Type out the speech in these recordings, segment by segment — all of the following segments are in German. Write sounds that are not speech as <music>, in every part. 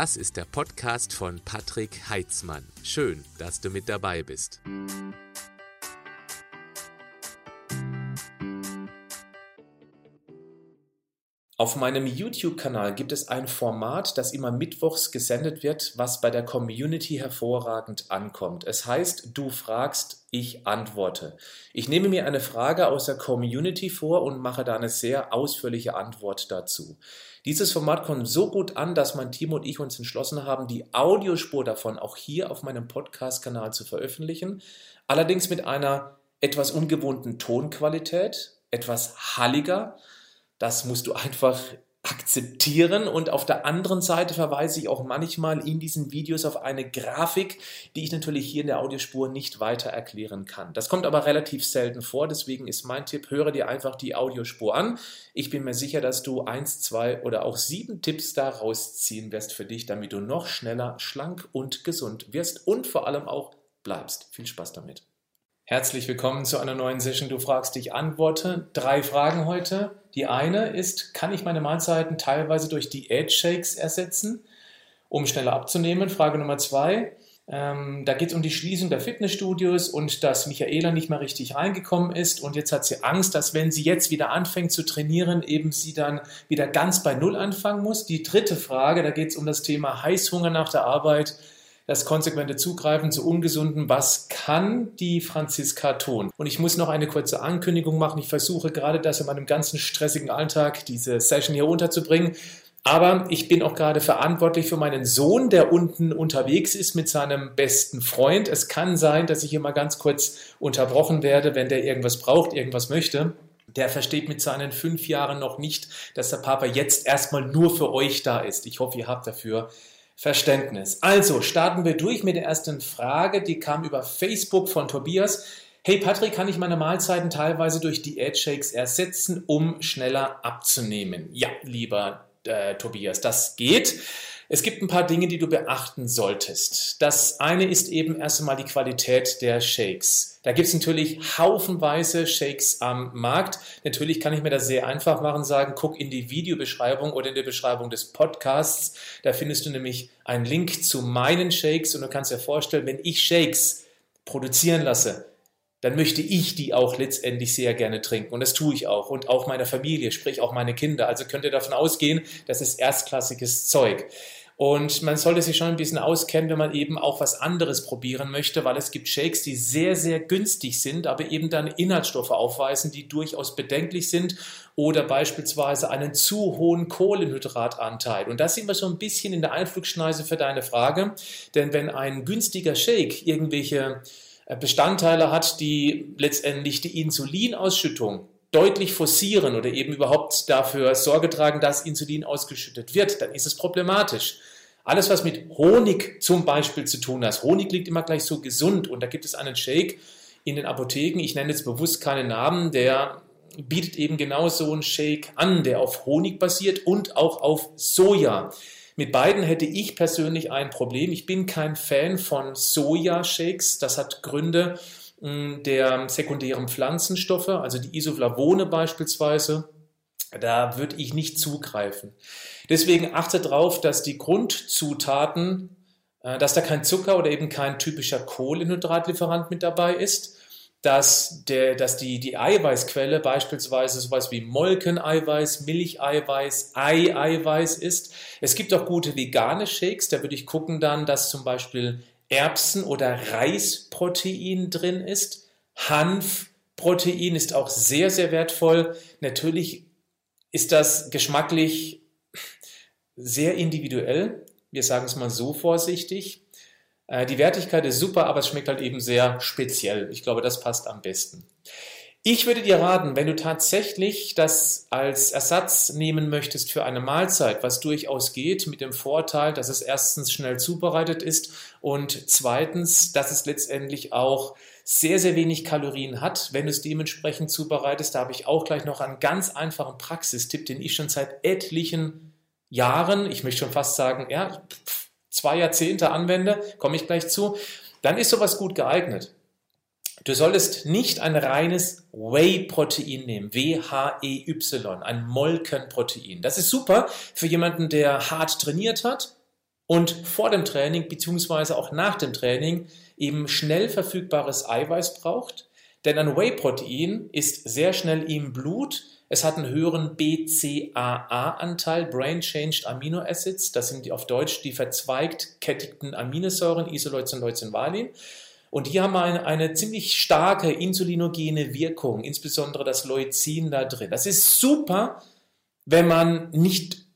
Das ist der Podcast von Patrick Heitzmann. Schön, dass du mit dabei bist. Auf meinem YouTube-Kanal gibt es ein Format, das immer mittwochs gesendet wird, was bei der Community hervorragend ankommt. Es heißt, du fragst, ich antworte. Ich nehme mir eine Frage aus der Community vor und mache da eine sehr ausführliche Antwort dazu. Dieses Format kommt so gut an, dass mein Team und ich uns entschlossen haben, die Audiospur davon auch hier auf meinem Podcast-Kanal zu veröffentlichen. Allerdings mit einer etwas ungewohnten Tonqualität, etwas halliger das musst du <laughs> einfach akzeptieren und auf der anderen Seite verweise ich auch manchmal in diesen Videos auf eine Grafik, die ich natürlich hier in der Audiospur nicht weiter erklären kann. Das kommt aber relativ selten vor, deswegen ist mein Tipp, höre dir einfach die Audiospur an. Ich bin mir sicher, dass du eins, zwei oder auch sieben Tipps da rausziehen wirst für dich, damit du noch schneller, schlank und gesund wirst und vor allem auch bleibst. Viel Spaß damit. Herzlich willkommen zu einer neuen Session. Du fragst, ich antworte. Drei Fragen heute. Die eine ist, kann ich meine Mahlzeiten teilweise durch Diät-Shakes ersetzen, um schneller abzunehmen? Frage Nummer zwei. Ähm, da geht es um die Schließung der Fitnessstudios und dass Michaela nicht mehr richtig reingekommen ist und jetzt hat sie Angst, dass wenn sie jetzt wieder anfängt zu trainieren, eben sie dann wieder ganz bei Null anfangen muss. Die dritte Frage, da geht es um das Thema Heißhunger nach der Arbeit das konsequente Zugreifen zu ungesunden, was kann die Franziska tun? Und ich muss noch eine kurze Ankündigung machen. Ich versuche gerade das in meinem ganzen stressigen Alltag, diese Session hier unterzubringen. Aber ich bin auch gerade verantwortlich für meinen Sohn, der unten unterwegs ist mit seinem besten Freund. Es kann sein, dass ich hier mal ganz kurz unterbrochen werde, wenn der irgendwas braucht, irgendwas möchte. Der versteht mit seinen fünf Jahren noch nicht, dass der Papa jetzt erstmal nur für euch da ist. Ich hoffe, ihr habt dafür Verständnis. Also starten wir durch mit der ersten Frage, die kam über Facebook von Tobias. Hey Patrick, kann ich meine Mahlzeiten teilweise durch Diät-Shakes ersetzen, um schneller abzunehmen? Ja, lieber äh, Tobias, das geht. Es gibt ein paar Dinge, die du beachten solltest. Das eine ist eben erst einmal die Qualität der Shakes. Da gibt es natürlich haufenweise Shakes am Markt. Natürlich kann ich mir das sehr einfach machen, sagen, guck in die Videobeschreibung oder in der Beschreibung des Podcasts. Da findest du nämlich einen Link zu meinen Shakes und du kannst dir vorstellen, wenn ich Shakes produzieren lasse, dann möchte ich die auch letztendlich sehr gerne trinken. Und das tue ich auch. Und auch meine Familie, sprich auch meine Kinder. Also könnt ihr davon ausgehen, das ist erstklassiges Zeug. Und man sollte sich schon ein bisschen auskennen, wenn man eben auch was anderes probieren möchte, weil es gibt Shakes, die sehr, sehr günstig sind, aber eben dann Inhaltsstoffe aufweisen, die durchaus bedenklich sind oder beispielsweise einen zu hohen Kohlenhydratanteil. Und das sind wir schon ein bisschen in der Einflugschneise für deine Frage. Denn wenn ein günstiger Shake irgendwelche äh, Bestandteile hat, die letztendlich die Insulinausschüttung deutlich forcieren oder eben überhaupt dafür Sorge tragen, dass Insulin ausgeschüttet wird, dann ist es problematisch. Alles, was mit Honig zum Beispiel zu tun hat. Honig liegt immer gleich so gesund und da gibt es einen Shake in den Apotheken, ich nenne jetzt bewusst keinen Namen, der bietet eben genau so einen Shake an, der auf Honig basiert und auch auf Soja. Mit beiden hätte ich persönlich ein Problem. Ich bin kein Fan von Soja-Shakes. Das hat Gründe der sekundären Pflanzenstoffe, also die Isoflavone beispielsweise. Da würde ich nicht zugreifen. Deswegen achte darauf, dass die Grundzutaten, äh, dass da kein Zucker oder eben kein typischer Kohlenhydratlieferant mit dabei ist, dass, der, dass die, die Eiweißquelle beispielsweise sowas wie Molkeneiweiß, Milcheiweiß, Eieiweiß ist. Es gibt auch gute vegane Shakes, da würde ich gucken dann, dass zum Beispiel Erbsen- oder Reisprotein drin ist. Hanfprotein ist auch sehr, sehr wertvoll. Natürlich ist das geschmacklich sehr individuell. Wir sagen es mal so vorsichtig. Äh, die Wertigkeit ist super, aber es schmeckt halt eben sehr speziell. Ich glaube, das passt am besten. Ich würde dir raten, wenn du tatsächlich das als Ersatz nehmen möchtest für eine Mahlzeit, was durchaus geht, mit dem Vorteil, dass es erstens schnell zubereitet ist und zweitens, dass es letztendlich auch sehr, sehr wenig Kalorien hat, wenn du es dementsprechend zubereitest. Da habe ich auch gleich noch einen ganz einfachen Praxistipp, den ich schon seit etlichen Jahren, ich möchte schon fast sagen, ja, zwei Jahrzehnte anwende, komme ich gleich zu, dann ist sowas gut geeignet. Du solltest nicht ein reines Whey-Protein nehmen, W-H-E-Y, ein Molkenprotein. Das ist super für jemanden, der hart trainiert hat und vor dem Training beziehungsweise auch nach dem Training eben schnell verfügbares Eiweiß braucht. Denn ein Whey-Protein ist sehr schnell im Blut. Es hat einen höheren BCAA-Anteil, Brain Changed Amino Acids. Das sind auf Deutsch die verzweigt kettigten Aminosäuren, Isoleucin, Leucin, Valin. Und die haben eine, eine ziemlich starke insulinogene Wirkung, insbesondere das Leucin da drin. Das ist super, wenn man nicht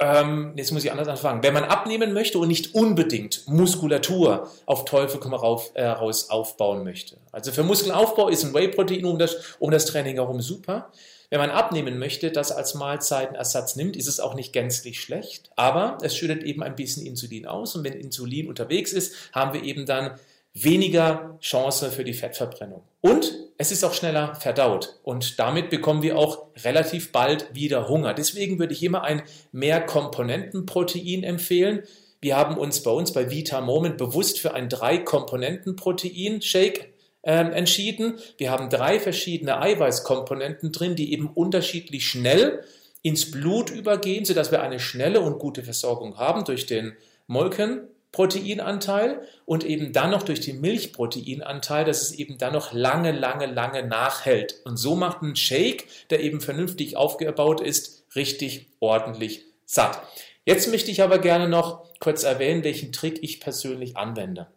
ähm, jetzt muss ich anders anfangen. Wenn man abnehmen möchte und nicht unbedingt Muskulatur auf Teufel komm rauf, äh, raus aufbauen möchte. Also für Muskelaufbau ist ein Whey-Protein um das, um das Training herum super. Wenn man abnehmen möchte, das als Mahlzeitenersatz nimmt, ist es auch nicht gänzlich schlecht. Aber es schüttet eben ein bisschen Insulin aus. Und wenn Insulin unterwegs ist, haben wir eben dann weniger Chance für die Fettverbrennung. Und es ist auch schneller verdaut und damit bekommen wir auch relativ bald wieder Hunger. Deswegen würde ich immer ein Mehrkomponentenprotein empfehlen. Wir haben uns bei uns bei Vita Moment bewusst für ein Drei-Komponenten-Protein-Shake ähm, entschieden. Wir haben drei verschiedene Eiweißkomponenten drin, die eben unterschiedlich schnell ins Blut übergehen, sodass wir eine schnelle und gute Versorgung haben durch den Molken Proteinanteil und eben dann noch durch den Milchproteinanteil, dass es eben dann noch lange, lange, lange nachhält. Und so macht ein Shake, der eben vernünftig aufgebaut ist, richtig ordentlich satt. Jetzt möchte ich aber gerne noch kurz erwähnen, welchen Trick ich persönlich anwende.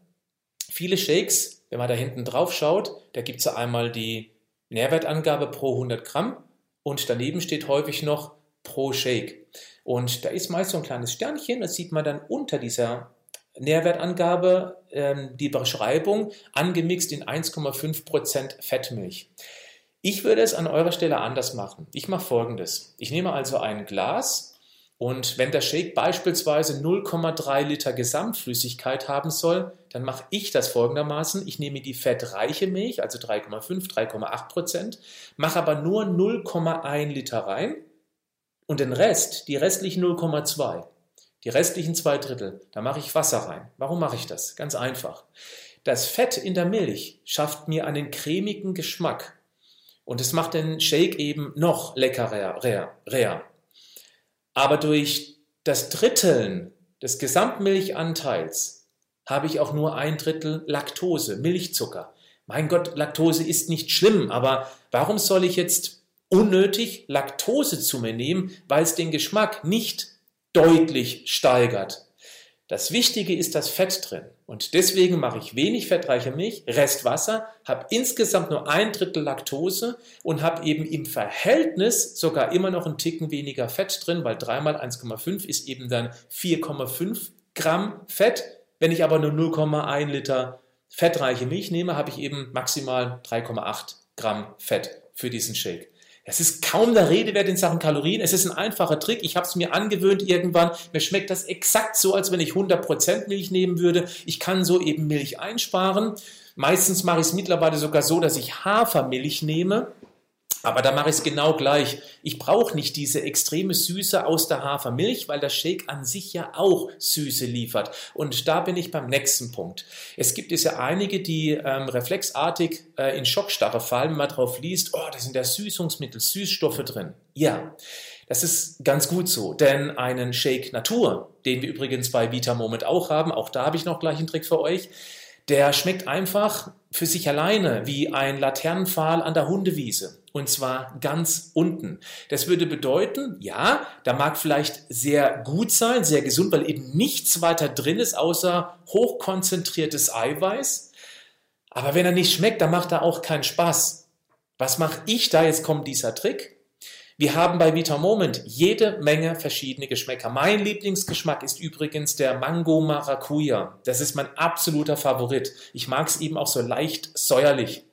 Viele Shakes, wenn man da hinten drauf schaut, da gibt es einmal die Nährwertangabe pro 100 Gramm und daneben steht häufig noch pro Shake. Und da ist meist so ein kleines Sternchen, das sieht man dann unter dieser Nährwertangabe, ähm, die Beschreibung, angemixt in 1,5% Fettmilch. Ich würde es an eurer Stelle anders machen. Ich mache folgendes. Ich nehme also ein Glas und wenn der Shake beispielsweise 0,3 Liter Gesamtflüssigkeit haben soll, dann mache ich das folgendermaßen. Ich nehme die fettreiche Milch, also 3,5, 3,8 Prozent, mache aber nur 0,1 Liter rein und den Rest, die restlichen 0,2, die restlichen zwei Drittel, da mache ich Wasser rein. Warum mache ich das? Ganz einfach. Das Fett in der Milch schafft mir einen cremigen Geschmack. Und es macht den Shake eben noch leckerer. Aber durch das Dritteln des Gesamtmilchanteils habe ich auch nur ein Drittel Laktose, Milchzucker. Mein Gott, Laktose ist nicht schlimm, aber warum soll ich jetzt unnötig Laktose zu mir nehmen, weil es den Geschmack nicht deutlich steigert. Das Wichtige ist das Fett drin. Und deswegen mache ich wenig fettreiche Milch, Rest Wasser, habe insgesamt nur ein Drittel Laktose und habe eben im Verhältnis sogar immer noch einen Ticken weniger Fett drin, weil 3 mal 1,5 ist eben dann 4,5 Gramm Fett. Wenn ich aber nur 0,1 Liter fettreiche Milch nehme, habe ich eben maximal 3,8 Gramm Fett für diesen Shake. Es ist kaum der Rede wert in Sachen Kalorien. Es ist ein einfacher Trick. Ich habe es mir angewöhnt irgendwann. Mir schmeckt das exakt so, als wenn ich 100% Milch nehmen würde. Ich kann so eben Milch einsparen. Meistens mache ich es mittlerweile sogar so, dass ich Hafermilch nehme aber da mache ich es genau gleich. Ich brauche nicht diese extreme Süße aus der Hafermilch, weil der Shake an sich ja auch Süße liefert. Und da bin ich beim nächsten Punkt. Es gibt es ja einige, die ähm, reflexartig äh, in Schockstarre fallen, wenn man drauf liest, oh, da sind ja Süßungsmittel, Süßstoffe drin. Ja, das ist ganz gut so, denn einen Shake Natur, den wir übrigens bei Vita Moment auch haben, auch da habe ich noch gleich einen Trick für euch, der schmeckt einfach für sich alleine wie ein Laternenpfahl an der Hundewiese. Und zwar ganz unten. Das würde bedeuten, ja, da mag vielleicht sehr gut sein, sehr gesund, weil eben nichts weiter drin ist, außer hochkonzentriertes Eiweiß. Aber wenn er nicht schmeckt, dann macht er auch keinen Spaß. Was mache ich da? Jetzt kommt dieser Trick. Wir haben bei Vita Moment jede Menge verschiedene Geschmäcker. Mein Lieblingsgeschmack ist übrigens der Mango Maracuja. Das ist mein absoluter Favorit. Ich mag es eben auch so leicht säuerlich.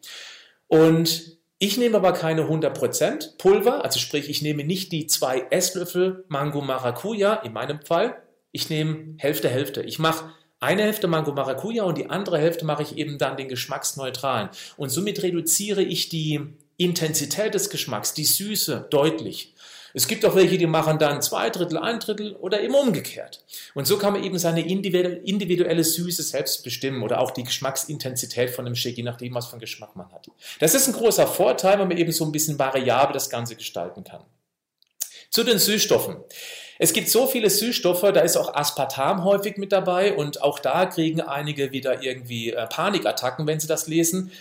Und ich nehme aber keine 100% Pulver, also sprich, ich nehme nicht die zwei Esslöffel Mango Maracuja in meinem Fall. Ich nehme Hälfte, Hälfte. Ich mache eine Hälfte Mango Maracuja und die andere Hälfte mache ich eben dann den geschmacksneutralen. Und somit reduziere ich die Intensität des Geschmacks, die Süße deutlich. Es gibt auch welche, die machen dann zwei Drittel, ein Drittel oder eben umgekehrt. Und so kann man eben seine individuelle Süße selbst bestimmen oder auch die Geschmacksintensität von einem Shake, je nachdem, was für einen Geschmack man hat. Das ist ein großer Vorteil, weil man eben so ein bisschen variabel das Ganze gestalten kann. Zu den Süßstoffen. Es gibt so viele Süßstoffe, da ist auch Aspartam häufig mit dabei und auch da kriegen einige wieder irgendwie äh, Panikattacken, wenn sie das lesen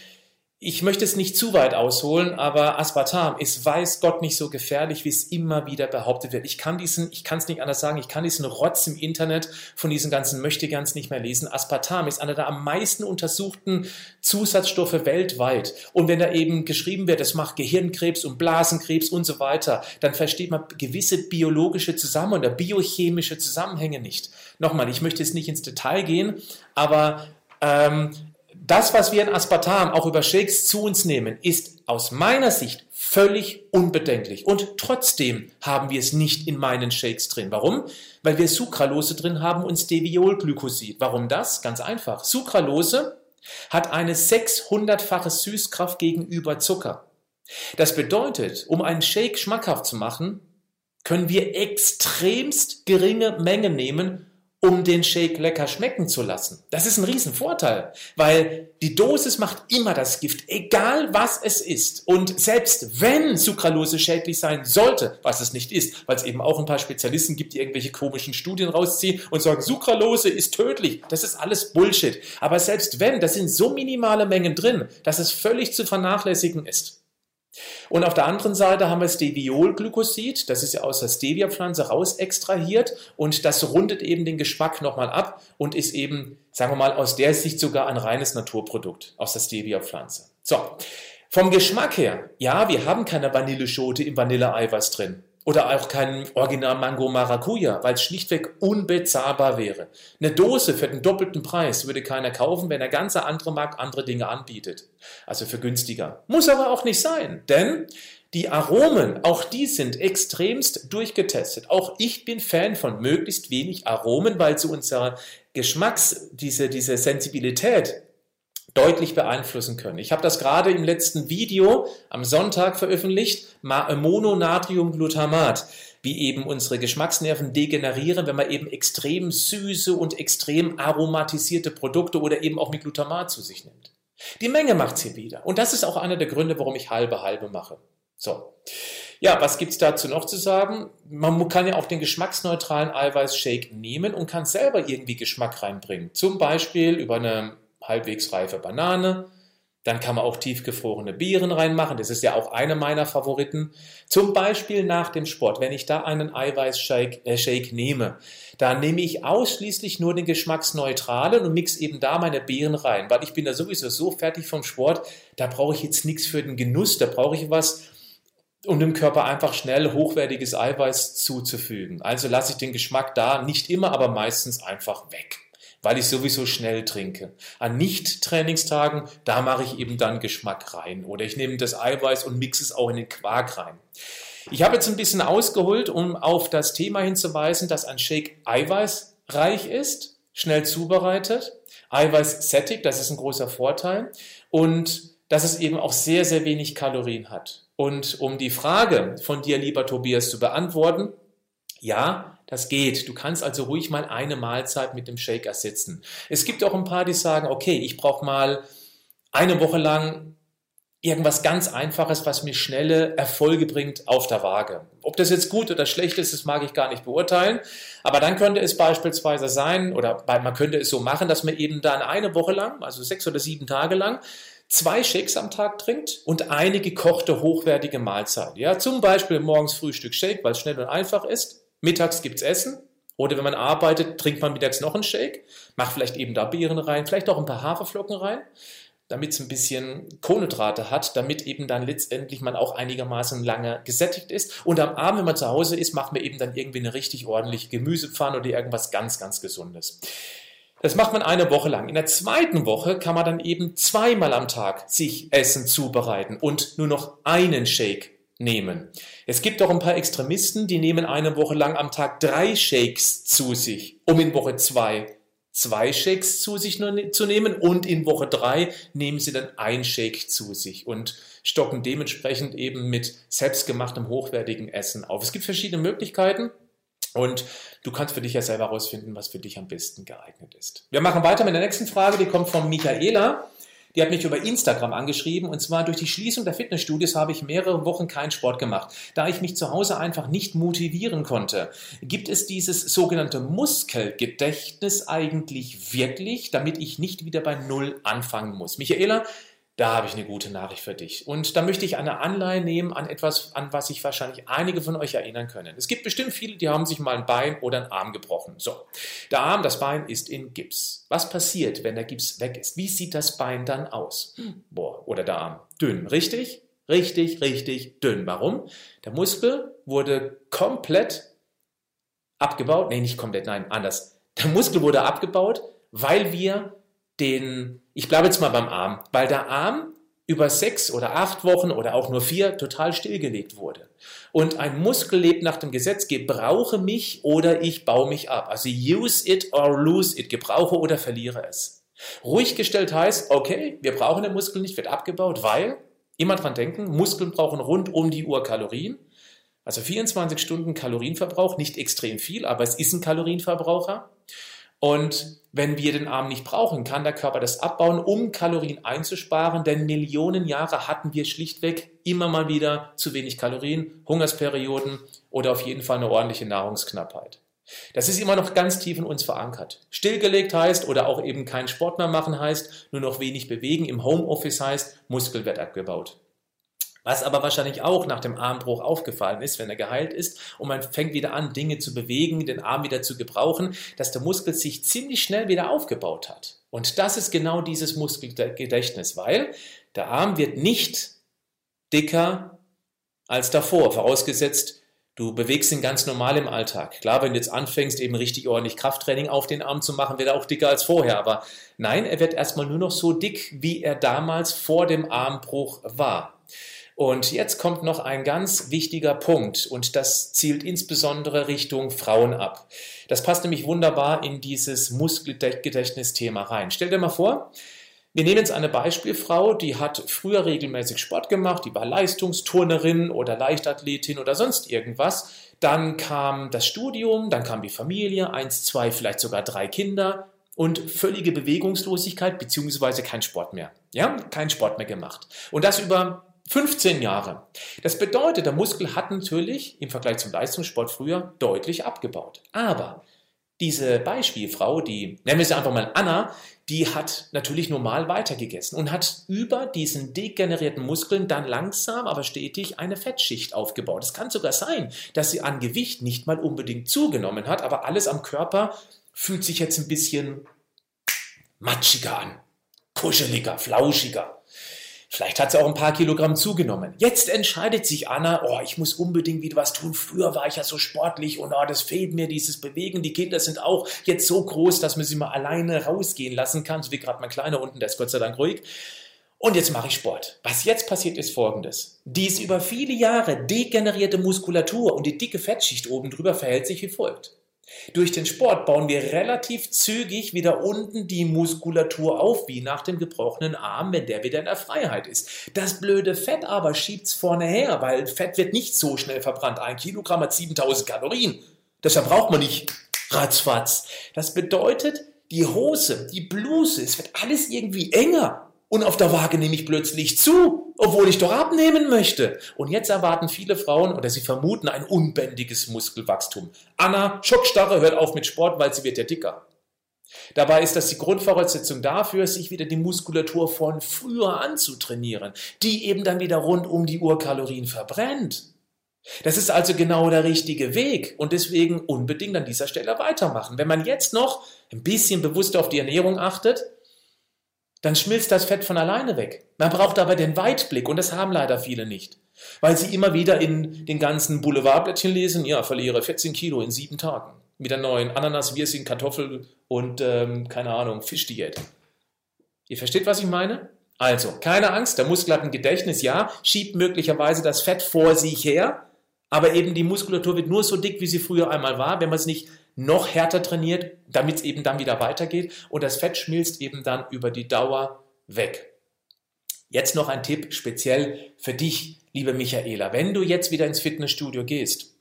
ich möchte es nicht zu weit ausholen, aber Aspartam ist weiß Gott nicht so gefährlich, wie es immer wieder behauptet wird. Ich kann diesen, ich kann es nicht anders sagen, ich kann diesen Rotz im Internet von diesen ganzen Möchtegans nicht mehr lesen. Aspartam ist einer der am meisten untersuchten Zusatzstoffe weltweit. Und wenn da eben geschrieben wird, es macht Gehirnkrebs und Blasenkrebs und so weiter, dann versteht man gewisse biologische Zusammenhänge oder biochemische Zusammenhänge nicht. Nochmal, ich möchte jetzt nicht ins Detail gehen, aber ähm, das, was wir in Aspartam auch über Shakes zu uns nehmen, ist aus meiner Sicht völlig unbedenklich. Und trotzdem haben wir es nicht in meinen Shakes drin. Warum? Weil wir Sucralose drin haben und Steviolglycosid. Warum das? Ganz einfach. Sucralose hat eine 600-fache Süßkraft gegenüber Zucker. Das bedeutet, um einen Shake schmackhaft zu machen, können wir extremst geringe Mengen nehmen um den Shake lecker schmecken zu lassen. Das ist ein Riesenvorteil, weil die Dosis macht immer das Gift, egal was es ist. Und selbst wenn Sucralose schädlich sein sollte, was es nicht ist, weil es eben auch ein paar Spezialisten gibt, die irgendwelche komischen Studien rausziehen und sagen, Sucralose ist tödlich. Das ist alles Bullshit. Aber selbst wenn, das sind so minimale Mengen drin, dass es völlig zu vernachlässigen ist. Und auf der anderen Seite haben wir Steviolglycosid, das ist ja aus der Stevia-Pflanze raus extrahiert und das rundet eben den Geschmack nochmal ab und ist eben, sagen wir mal, aus der Sicht sogar ein reines Naturprodukt aus der Stevia-Pflanze. So, vom Geschmack her, ja, wir haben keine Vanilleschote im Vanilleeiweiß drin. Oder auch kein Original Mango Maracuja, weil es schlichtweg unbezahlbar wäre. Eine Dose für den doppelten Preis würde keiner kaufen, wenn der ganze andere Markt andere Dinge anbietet. Also für günstiger. Muss aber auch nicht sein, denn die Aromen, auch die sind extremst durchgetestet. Auch ich bin Fan von möglichst wenig Aromen, weil zu unserer Geschmacks, diese, diese Sensibilität deutlich beeinflussen können. Ich habe das gerade im letzten Video am Sonntag veröffentlicht, äh, Mononatriumglutamat, wie eben unsere Geschmacksnerven degenerieren, wenn man eben extrem süße und extrem aromatisierte Produkte oder eben auch mit Glutamat zu sich nimmt. Die Menge macht's hier wieder. Und das ist auch einer der Gründe, warum ich halbe halbe mache. So. Ja, was gibt's dazu noch zu sagen? Man kann ja auch den geschmacksneutralen Eiweißshake nehmen und kann selber irgendwie Geschmack reinbringen. Zum Beispiel über eine halbwegs reife Banane. Dann kann man auch tiefgefrorene Beeren reinmachen. Das ist ja auch eine meiner Favoriten. Zum Beispiel nach dem Sport, wenn ich da einen Eiweißshake äh, Shake nehme, dann nehme ich ausschließlich nur den geschmacksneutralen und mix eben da meine Beeren rein, weil ich bin da sowieso so fertig vom Sport, da brauche ich jetzt nichts für den Genuss, da brauche ich was, um dem Körper einfach schnell hochwertiges Eiweiß zuzufügen. Also lasse ich den Geschmack da nicht immer, aber meistens einfach weg weil ich sowieso schnell trinke. An Nicht-Trainingstagen, da mache ich eben dann Geschmack rein. Oder ich nehme das Eiweiß und mixe es auch in den Quark rein. Ich habe jetzt ein bisschen ausgeholt, um auf das Thema hinzuweisen, dass ein Shake eiweißreich ist, schnell zubereitet, Eiweiß sättigt, das ist ein großer Vorteil und dass es eben auch sehr, sehr wenig Kalorien hat. Und um die Frage von dir, lieber Tobias, zu beantworten, ja, das geht. Du kannst also ruhig mal eine Mahlzeit mit dem Shake ersetzen. Es gibt auch ein paar, die sagen, okay, ich brauche mal eine Woche lang irgendwas ganz Einfaches, was mir schnelle Erfolge bringt auf der Waage. Ob das jetzt gut oder schlecht ist, das mag ich gar nicht beurteilen. Aber dann könnte es beispielsweise sein, oder man könnte es so machen, dass man eben dann eine Woche lang, also sechs oder sieben Tage lang, zwei Shakes am Tag trinkt und eine gekochte, hochwertige Mahlzeit. Ja, zum Beispiel morgens Frühstück Shake, weil es schnell und einfach ist. Mittags gibt's Essen. Oder wenn man arbeitet, trinkt man mittags noch einen Shake. Macht vielleicht eben da Beeren rein, vielleicht auch ein paar Haferflocken rein, damit es ein bisschen Kohlenhydrate hat, damit eben dann letztendlich man auch einigermaßen lange gesättigt ist. Und am Abend, wenn man zu Hause ist, macht man eben dann irgendwie eine richtig ordentliche Gemüsepfanne oder irgendwas ganz, ganz Gesundes. Das macht man eine Woche lang. In der zweiten Woche kann man dann eben zweimal am Tag sich Essen zubereiten und nur noch einen Shake nehmen. Es gibt auch ein paar Extremisten, die nehmen eine Woche lang am Tag drei Shakes zu sich, um in Woche zwei zwei Shakes zu sich ne-, zu nehmen und in Woche drei nehmen sie dann ein Shake zu sich und stocken dementsprechend eben mit selbstgemachtem hochwertigen Essen auf. Es gibt verschiedene Möglichkeiten. Und du kannst für dich ja selber herausfinden, was für dich am besten geeignet ist. Wir machen weiter mit der nächsten Frage, die kommt von Michaela. Die hat mich über Instagram angeschrieben und zwar durch die Schließung der Fitnessstudios habe ich mehrere Wochen keinen Sport gemacht, da ich mich zu Hause einfach nicht motivieren konnte. Gibt es dieses sogenannte Muskelgedächtnis eigentlich wirklich, damit ich nicht wieder bei Null anfangen muss? Michaela, da habe ich eine gute Nachricht für dich. Und da möchte ich eine Anleihe nehmen an etwas, an was sich wahrscheinlich einige von euch erinnern können. Es gibt bestimmt viele, die haben sich mal ein Bein oder einen Arm gebrochen. So, der Arm, das Bein ist in Gips. Was passiert, wenn der Gips weg ist? Wie sieht das Bein dann aus? Boah, oder der Arm. Dünn, richtig? Richtig, richtig dünn. Warum? Der Muskel wurde komplett abgebaut. Nee, nicht komplett, nein, anders. Der Muskel wurde abgebaut, weil wir den, ich bleibe jetzt mal beim Arm, weil der Arm über sechs oder acht Wochen oder auch nur vier total stillgelegt wurde. Und ein Muskel lebt nach dem Gesetz, gebrauche mich oder ich baue mich ab. Also use it or lose it, gebrauche oder verliere es. Ruhig gestellt heißt, okay, wir brauchen den Muskel nicht, wird abgebaut, weil, immer dran denken, Muskeln brauchen rund um die Uhr Kalorien. Also 24 Stunden Kalorienverbrauch, nicht extrem viel, aber es ist ein Kalorienverbraucher. Und wenn wir den Arm nicht brauchen, kann der Körper das abbauen, um Kalorien einzusparen, denn Millionen Jahre hatten wir schlichtweg immer mal wieder zu wenig Kalorien, Hungersperioden oder auf jeden Fall eine ordentliche Nahrungsknappheit. Das ist immer noch ganz tief in uns verankert. Stillgelegt heißt oder auch eben keinen Sport mehr machen heißt, nur noch wenig bewegen. Im Homeoffice heißt, Muskel wird abgebaut. Was aber wahrscheinlich auch nach dem Armbruch aufgefallen ist, wenn er geheilt ist und man fängt wieder an, Dinge zu bewegen, den Arm wieder zu gebrauchen, dass der Muskel sich ziemlich schnell wieder aufgebaut hat. Und das ist genau dieses Muskelgedächtnis, weil der Arm wird nicht dicker als davor, vorausgesetzt, du bewegst ihn ganz normal im Alltag. Klar, wenn du jetzt anfängst, eben richtig ordentlich Krafttraining auf den Arm zu machen, wird er auch dicker als vorher. Aber nein, er wird erstmal nur noch so dick, wie er damals vor dem Armbruch war. Und jetzt kommt noch ein ganz wichtiger Punkt und das zielt insbesondere Richtung Frauen ab. Das passt nämlich wunderbar in dieses Muskelgedächtnisthema rein. Stell dir mal vor, wir nehmen jetzt eine Beispielfrau, die hat früher regelmäßig Sport gemacht, die war Leistungsturnerin oder Leichtathletin oder sonst irgendwas. Dann kam das Studium, dann kam die Familie, eins, zwei, vielleicht sogar drei Kinder und völlige Bewegungslosigkeit beziehungsweise kein Sport mehr. Ja, kein Sport mehr gemacht. Und das über 15 Jahre. Das bedeutet, der Muskel hat natürlich im Vergleich zum Leistungssport früher deutlich abgebaut. Aber diese Beispielfrau, die nennen wir sie einfach mal Anna, die hat natürlich normal weitergegessen und hat über diesen degenerierten Muskeln dann langsam, aber stetig eine Fettschicht aufgebaut. Es kann sogar sein, dass sie an Gewicht nicht mal unbedingt zugenommen hat, aber alles am Körper fühlt sich jetzt ein bisschen matschiger an, kuscheliger, flauschiger. Vielleicht hat sie auch ein paar Kilogramm zugenommen. Jetzt entscheidet sich Anna, oh, ich muss unbedingt wieder was tun. Früher war ich ja so sportlich und oh, das fehlt mir, dieses Bewegen. Die Kinder sind auch jetzt so groß, dass man sie mal alleine rausgehen lassen kann. So wie gerade mein Kleiner unten, der ist Gott sei Dank ruhig. Und jetzt mache ich Sport. Was jetzt passiert ist folgendes. Diese über viele Jahre degenerierte Muskulatur und die dicke Fettschicht oben drüber verhält sich wie folgt. Durch den Sport bauen wir relativ zügig wieder unten die Muskulatur auf, wie nach dem gebrochenen Arm, wenn der wieder in der Freiheit ist. Das blöde Fett aber schiebt's vorne her, weil Fett wird nicht so schnell verbrannt. Ein Kilogramm hat 7000 Kalorien. Deshalb braucht man nicht ratzfatz. Das bedeutet, die Hose, die Bluse, es wird alles irgendwie enger. Und auf der Waage nehme ich plötzlich zu, obwohl ich doch abnehmen möchte. Und jetzt erwarten viele Frauen oder sie vermuten ein unbändiges Muskelwachstum. Anna, Schockstarre, hört auf mit Sport, weil sie wird ja dicker. Dabei ist das die Grundvoraussetzung dafür, sich wieder die Muskulatur von früher anzutrainieren, die eben dann wieder rund um die Uhr Kalorien verbrennt. Das ist also genau der richtige Weg und deswegen unbedingt an dieser Stelle weitermachen. Wenn man jetzt noch ein bisschen bewusster auf die Ernährung achtet, dann schmilzt das Fett von alleine weg. Man braucht aber den Weitblick und das haben leider viele nicht. Weil sie immer wieder in den ganzen Boulevardblättchen lesen, ja, verliere 14 Kilo in sieben Tagen. Mit der neuen Ananas, Wirsing, Kartoffel und, ähm, keine Ahnung, Fischdiät. Ihr versteht, was ich meine? Also, keine Angst, der Muskel hat ein Gedächtnis, ja, schiebt möglicherweise das Fett vor sich her, aber eben die Muskulatur wird nur so dick, wie sie früher einmal war, wenn man es nicht noch härter trainiert, damit es eben dann wieder weitergeht und das Fett schmilzt eben dann über die Dauer weg. Jetzt noch ein Tipp speziell für dich, liebe Michaela. Wenn du jetzt wieder ins Fitnessstudio gehst,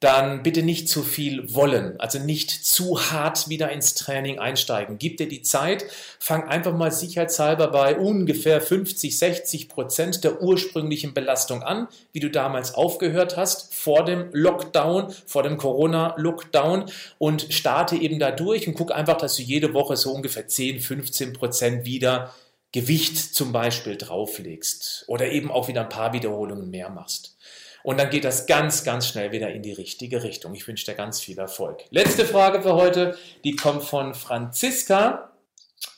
dann bitte nicht zu viel wollen, also nicht zu hart wieder ins Training einsteigen. Gib dir die Zeit, fang einfach mal sicherheitshalber bei ungefähr 50, 60 Prozent der ursprünglichen Belastung an, wie du damals aufgehört hast, vor dem Lockdown, vor dem Corona-Lockdown und starte eben da durch und guck einfach, dass du jede Woche so ungefähr 10, 15 Prozent wieder Gewicht zum Beispiel drauflegst oder eben auch wieder ein paar Wiederholungen mehr machst. Und dann geht das ganz, ganz schnell wieder in die richtige Richtung. Ich wünsche dir ganz viel Erfolg. Letzte Frage für heute, die kommt von Franziska.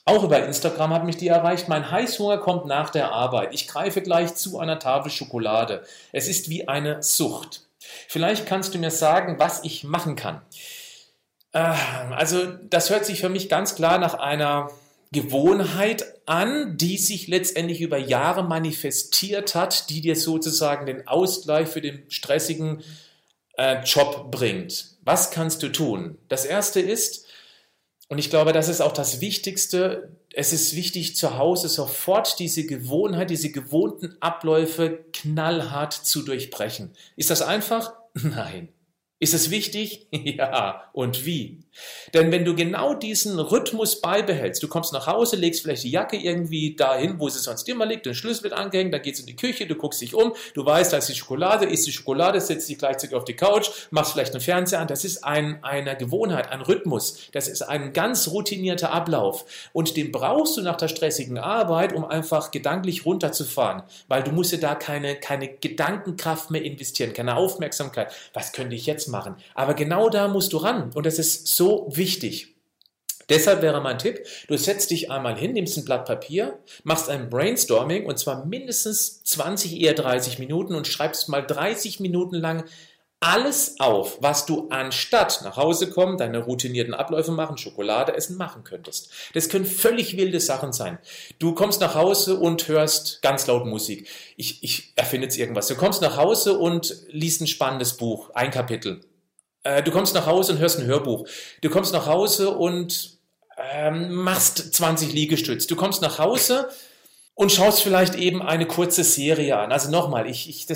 Auch über Instagram hat mich die erreicht. Mein Heißhunger kommt nach der Arbeit. Ich greife gleich zu einer Tafel Schokolade. Es ist wie eine Sucht. Vielleicht kannst du mir sagen, was ich machen kann. Äh, also das hört sich für mich ganz klar nach einer Gewohnheit an, die sich letztendlich über Jahre manifestiert hat, die dir sozusagen den Ausgleich für den stressigen äh, Job bringt. Was kannst du tun? Das erste ist, und ich glaube, das ist auch das Wichtigste, es ist wichtig, zu Hause sofort diese Gewohnheit, diese gewohnten Abläufe knallhart zu durchbrechen. Ist das einfach? <laughs> Nein. Ist es wichtig? <laughs> Ja. Und wie? Denn wenn du genau diesen Rhythmus beibehältst, du kommst nach Hause, legst vielleicht die Jacke irgendwie dahin, wo sie sonst immer liegt, der Schlüssel wird angehängt, dann geht's in die Küche, du guckst dich um, du weißt, da ist die Schokolade, isst die Schokolade, setzt dich gleichzeitig auf die Couch, machst vielleicht einen Fernseher an. Das ist ein, eine Gewohnheit, ein Rhythmus. Das ist ein ganz routinierter Ablauf. Und den brauchst du nach der stressigen Arbeit, um einfach gedanklich runterzufahren. Weil du musst ja da keine, keine Gedankenkraft mehr investieren, keine Aufmerksamkeit. Was könnte ich jetzt machen? Aber genau da musst du ran. Und das ist so so wichtig. Deshalb wäre mein Tipp, du setzt dich einmal hin, nimmst ein Blatt Papier, machst ein Brainstorming und zwar mindestens 20, eher 30 Minuten und schreibst mal 30 Minuten lang alles auf, was du anstatt nach Hause kommen, deine routinierten Abläufe machen, Schokolade essen machen könntest. Das können völlig wilde Sachen sein. Du kommst nach Hause und hörst ganz laut Musik. Ich, ich erfinde jetzt irgendwas. Du kommst nach Hause und liest ein spannendes Buch, ein Kapitel. Äh, du kommst nach Hause und hörst ein Hörbuch. Du kommst nach Hause und ähm, machst 20 Liegestütz. Du kommst nach Hause und schaust vielleicht eben eine kurze Serie an. Also nochmal, ich, ich,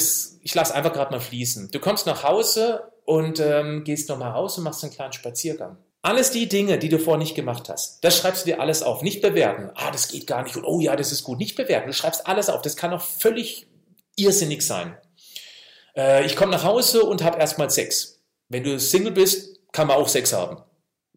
ich lasse einfach gerade mal fließen. Du kommst nach Hause und ähm, gehst nochmal raus und machst einen kleinen Spaziergang. Alles die Dinge, die du vorher nicht gemacht hast, das schreibst du dir alles auf. Nicht bewerten. Ah, das geht gar nicht. Und oh ja, das ist gut. Nicht bewerten. Du schreibst alles auf. Das kann auch völlig irrsinnig sein. Äh, ich komme nach Hause und habe erstmal Sex. Wenn du Single bist, kann man auch Sex haben.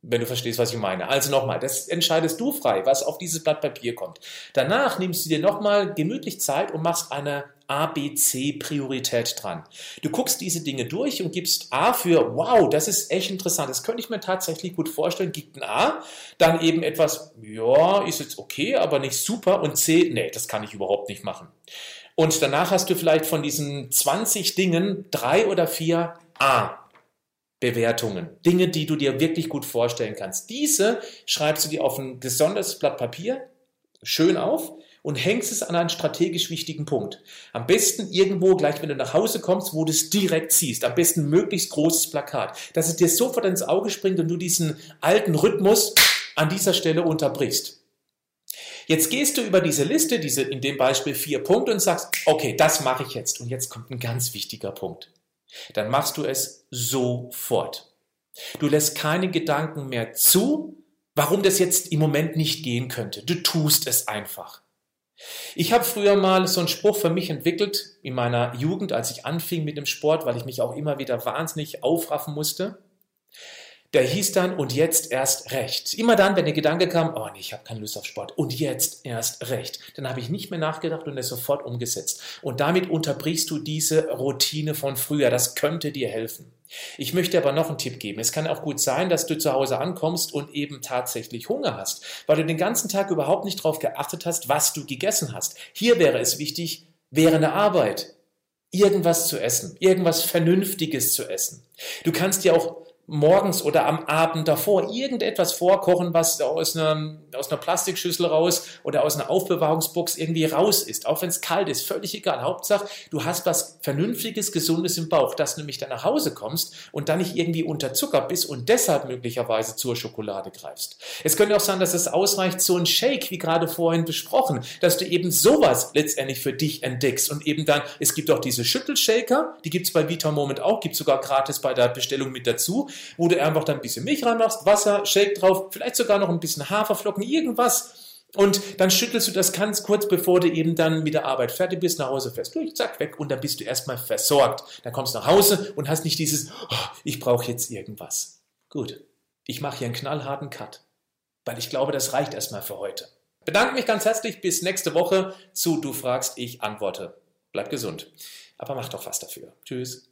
Wenn du verstehst, was ich meine. Also nochmal, das entscheidest du frei, was auf dieses Blatt Papier kommt. Danach nimmst du dir nochmal gemütlich Zeit und machst eine ABC-Priorität dran. Du guckst diese Dinge durch und gibst A für, wow, das ist echt interessant, das könnte ich mir tatsächlich gut vorstellen, gibt ein A, dann eben etwas, ja, ist jetzt okay, aber nicht super und C, nee, das kann ich überhaupt nicht machen. Und danach hast du vielleicht von diesen 20 Dingen drei oder vier A. Bewertungen, Dinge, die du dir wirklich gut vorstellen kannst. Diese schreibst du dir auf ein besonderes Blatt Papier schön auf und hängst es an einen strategisch wichtigen Punkt. Am besten irgendwo, gleich wenn du nach Hause kommst, wo du es direkt siehst. Am besten möglichst großes Plakat, dass es dir sofort ins Auge springt und du diesen alten Rhythmus an dieser Stelle unterbrichst. Jetzt gehst du über diese Liste, diese in dem Beispiel vier Punkte und sagst, okay, das mache ich jetzt. Und jetzt kommt ein ganz wichtiger Punkt dann machst du es sofort. Du lässt keine Gedanken mehr zu, warum das jetzt im Moment nicht gehen könnte. Du tust es einfach. Ich habe früher mal so einen Spruch für mich entwickelt in meiner Jugend, als ich anfing mit dem Sport, weil ich mich auch immer wieder wahnsinnig aufraffen musste. Der hieß dann, und jetzt erst recht. Immer dann, wenn der Gedanke kam, oh nee, ich habe keine Lust auf Sport, und jetzt erst recht. Dann habe ich nicht mehr nachgedacht und es sofort umgesetzt. Und damit unterbrichst du diese Routine von früher. Das könnte dir helfen. Ich möchte aber noch einen Tipp geben. Es kann auch gut sein, dass du zu Hause ankommst und eben tatsächlich Hunger hast, weil du den ganzen Tag überhaupt nicht darauf geachtet hast, was du gegessen hast. Hier wäre es wichtig, während der Arbeit irgendwas zu essen, irgendwas Vernünftiges zu essen. Du kannst dir auch morgens oder am Abend davor irgendetwas vorkochen, was aus einer, aus einer Plastikschüssel raus oder aus einer Aufbewahrungsbox irgendwie raus ist. Auch wenn es kalt ist, völlig egal. Hauptsache, du hast was Vernünftiges, Gesundes im Bauch, dass du nämlich dann nach Hause kommst und dann nicht irgendwie unter Zucker bist und deshalb möglicherweise zur Schokolade greifst. Es könnte auch sein, dass es ausreicht, so ein Shake, wie gerade vorhin besprochen, dass du eben sowas letztendlich für dich entdeckst und eben dann, es gibt auch diese Schüttelshaker, die gibt es bei Vita Moment auch, gibt sogar gratis bei der Bestellung mit dazu wo du einfach dann ein bisschen Milch reinmachst, Wasser, Shake drauf, vielleicht sogar noch ein bisschen Haferflocken, irgendwas. Und dann schüttelst du das ganz kurz, bevor du eben dann mit der Arbeit fertig bist, nach Hause fährst. Durch, zack, weg und dann bist du erstmal versorgt. Dann kommst du nach Hause und hast nicht dieses, oh, ich brauche jetzt irgendwas. Gut, ich mache hier einen knallharten Cut, weil ich glaube, das reicht erstmal für heute. Bedanke mich ganz herzlich, bis nächste Woche zu Du fragst, ich antworte. Bleib gesund, aber mach doch was dafür. Tschüss.